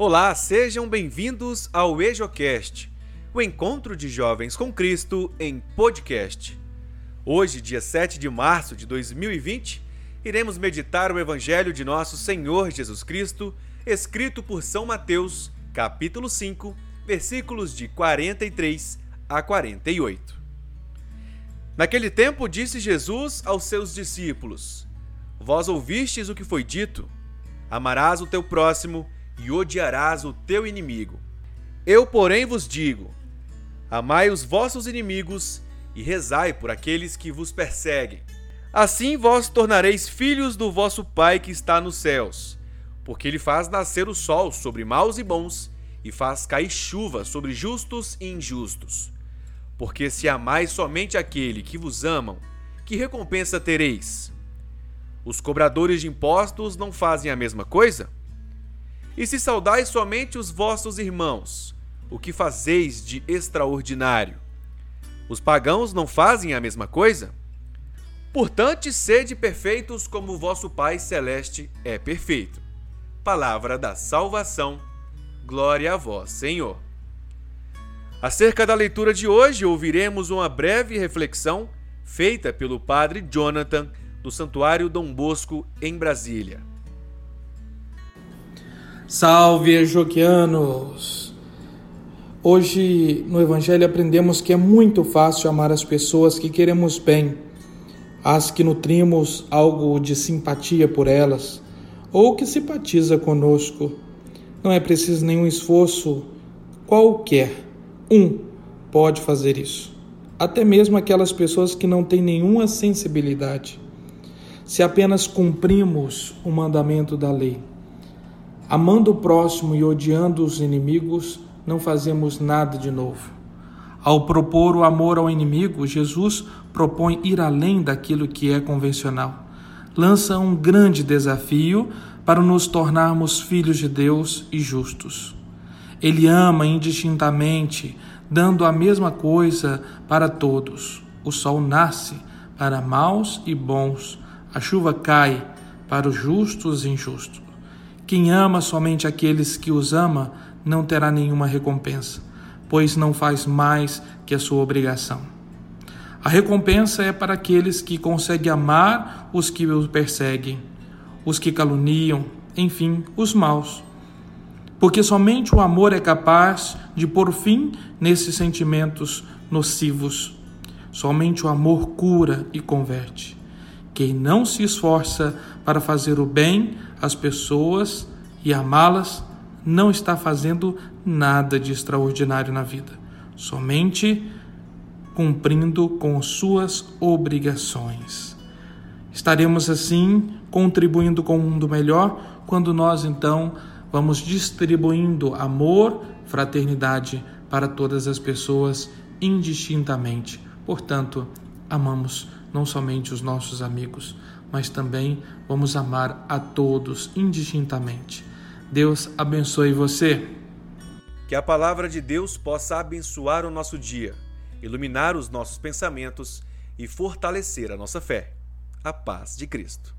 Olá, sejam bem-vindos ao EjoCast, o encontro de jovens com Cristo em podcast. Hoje, dia 7 de março de 2020, iremos meditar o Evangelho de nosso Senhor Jesus Cristo, escrito por São Mateus, capítulo 5, versículos de 43 a 48. Naquele tempo disse Jesus aos seus discípulos: Vós ouvistes o que foi dito: Amarás o teu próximo e odiarás o teu inimigo. Eu, porém, vos digo: Amai os vossos inimigos e rezai por aqueles que vos perseguem. Assim vós tornareis filhos do vosso Pai que está nos céus, porque ele faz nascer o sol sobre maus e bons e faz cair chuva sobre justos e injustos. Porque se amais somente aquele que vos amam, que recompensa tereis? Os cobradores de impostos não fazem a mesma coisa? E se saudais somente os vossos irmãos, o que fazeis de extraordinário? Os pagãos não fazem a mesma coisa? Portanto, sede perfeitos como vosso Pai Celeste é perfeito. Palavra da salvação. Glória a vós, Senhor. Acerca da leitura de hoje, ouviremos uma breve reflexão feita pelo Padre Jonathan do Santuário Dom Bosco, em Brasília. Salve, Ejoquianos! Hoje no Evangelho aprendemos que é muito fácil amar as pessoas que queremos bem, as que nutrimos algo de simpatia por elas ou que simpatiza conosco. Não é preciso nenhum esforço qualquer. Um pode fazer isso. Até mesmo aquelas pessoas que não têm nenhuma sensibilidade se apenas cumprimos o mandamento da lei. Amando o próximo e odiando os inimigos, não fazemos nada de novo. Ao propor o amor ao inimigo, Jesus propõe ir além daquilo que é convencional. Lança um grande desafio para nos tornarmos filhos de Deus e justos. Ele ama indistintamente, dando a mesma coisa para todos. O sol nasce para maus e bons a chuva cai para os justos e injustos. Quem ama somente aqueles que os ama não terá nenhuma recompensa, pois não faz mais que a sua obrigação. A recompensa é para aqueles que conseguem amar os que os perseguem, os que caluniam, enfim, os maus. Porque somente o amor é capaz de pôr fim nesses sentimentos nocivos. Somente o amor cura e converte. Quem não se esforça para fazer o bem às pessoas e amá-las, não está fazendo nada de extraordinário na vida, somente cumprindo com suas obrigações. Estaremos assim contribuindo com um mundo melhor quando nós então vamos distribuindo amor, fraternidade para todas as pessoas indistintamente. Portanto, amamos não somente os nossos amigos, mas também vamos amar a todos indistintamente. Deus abençoe você. Que a palavra de Deus possa abençoar o nosso dia, iluminar os nossos pensamentos e fortalecer a nossa fé. A paz de Cristo.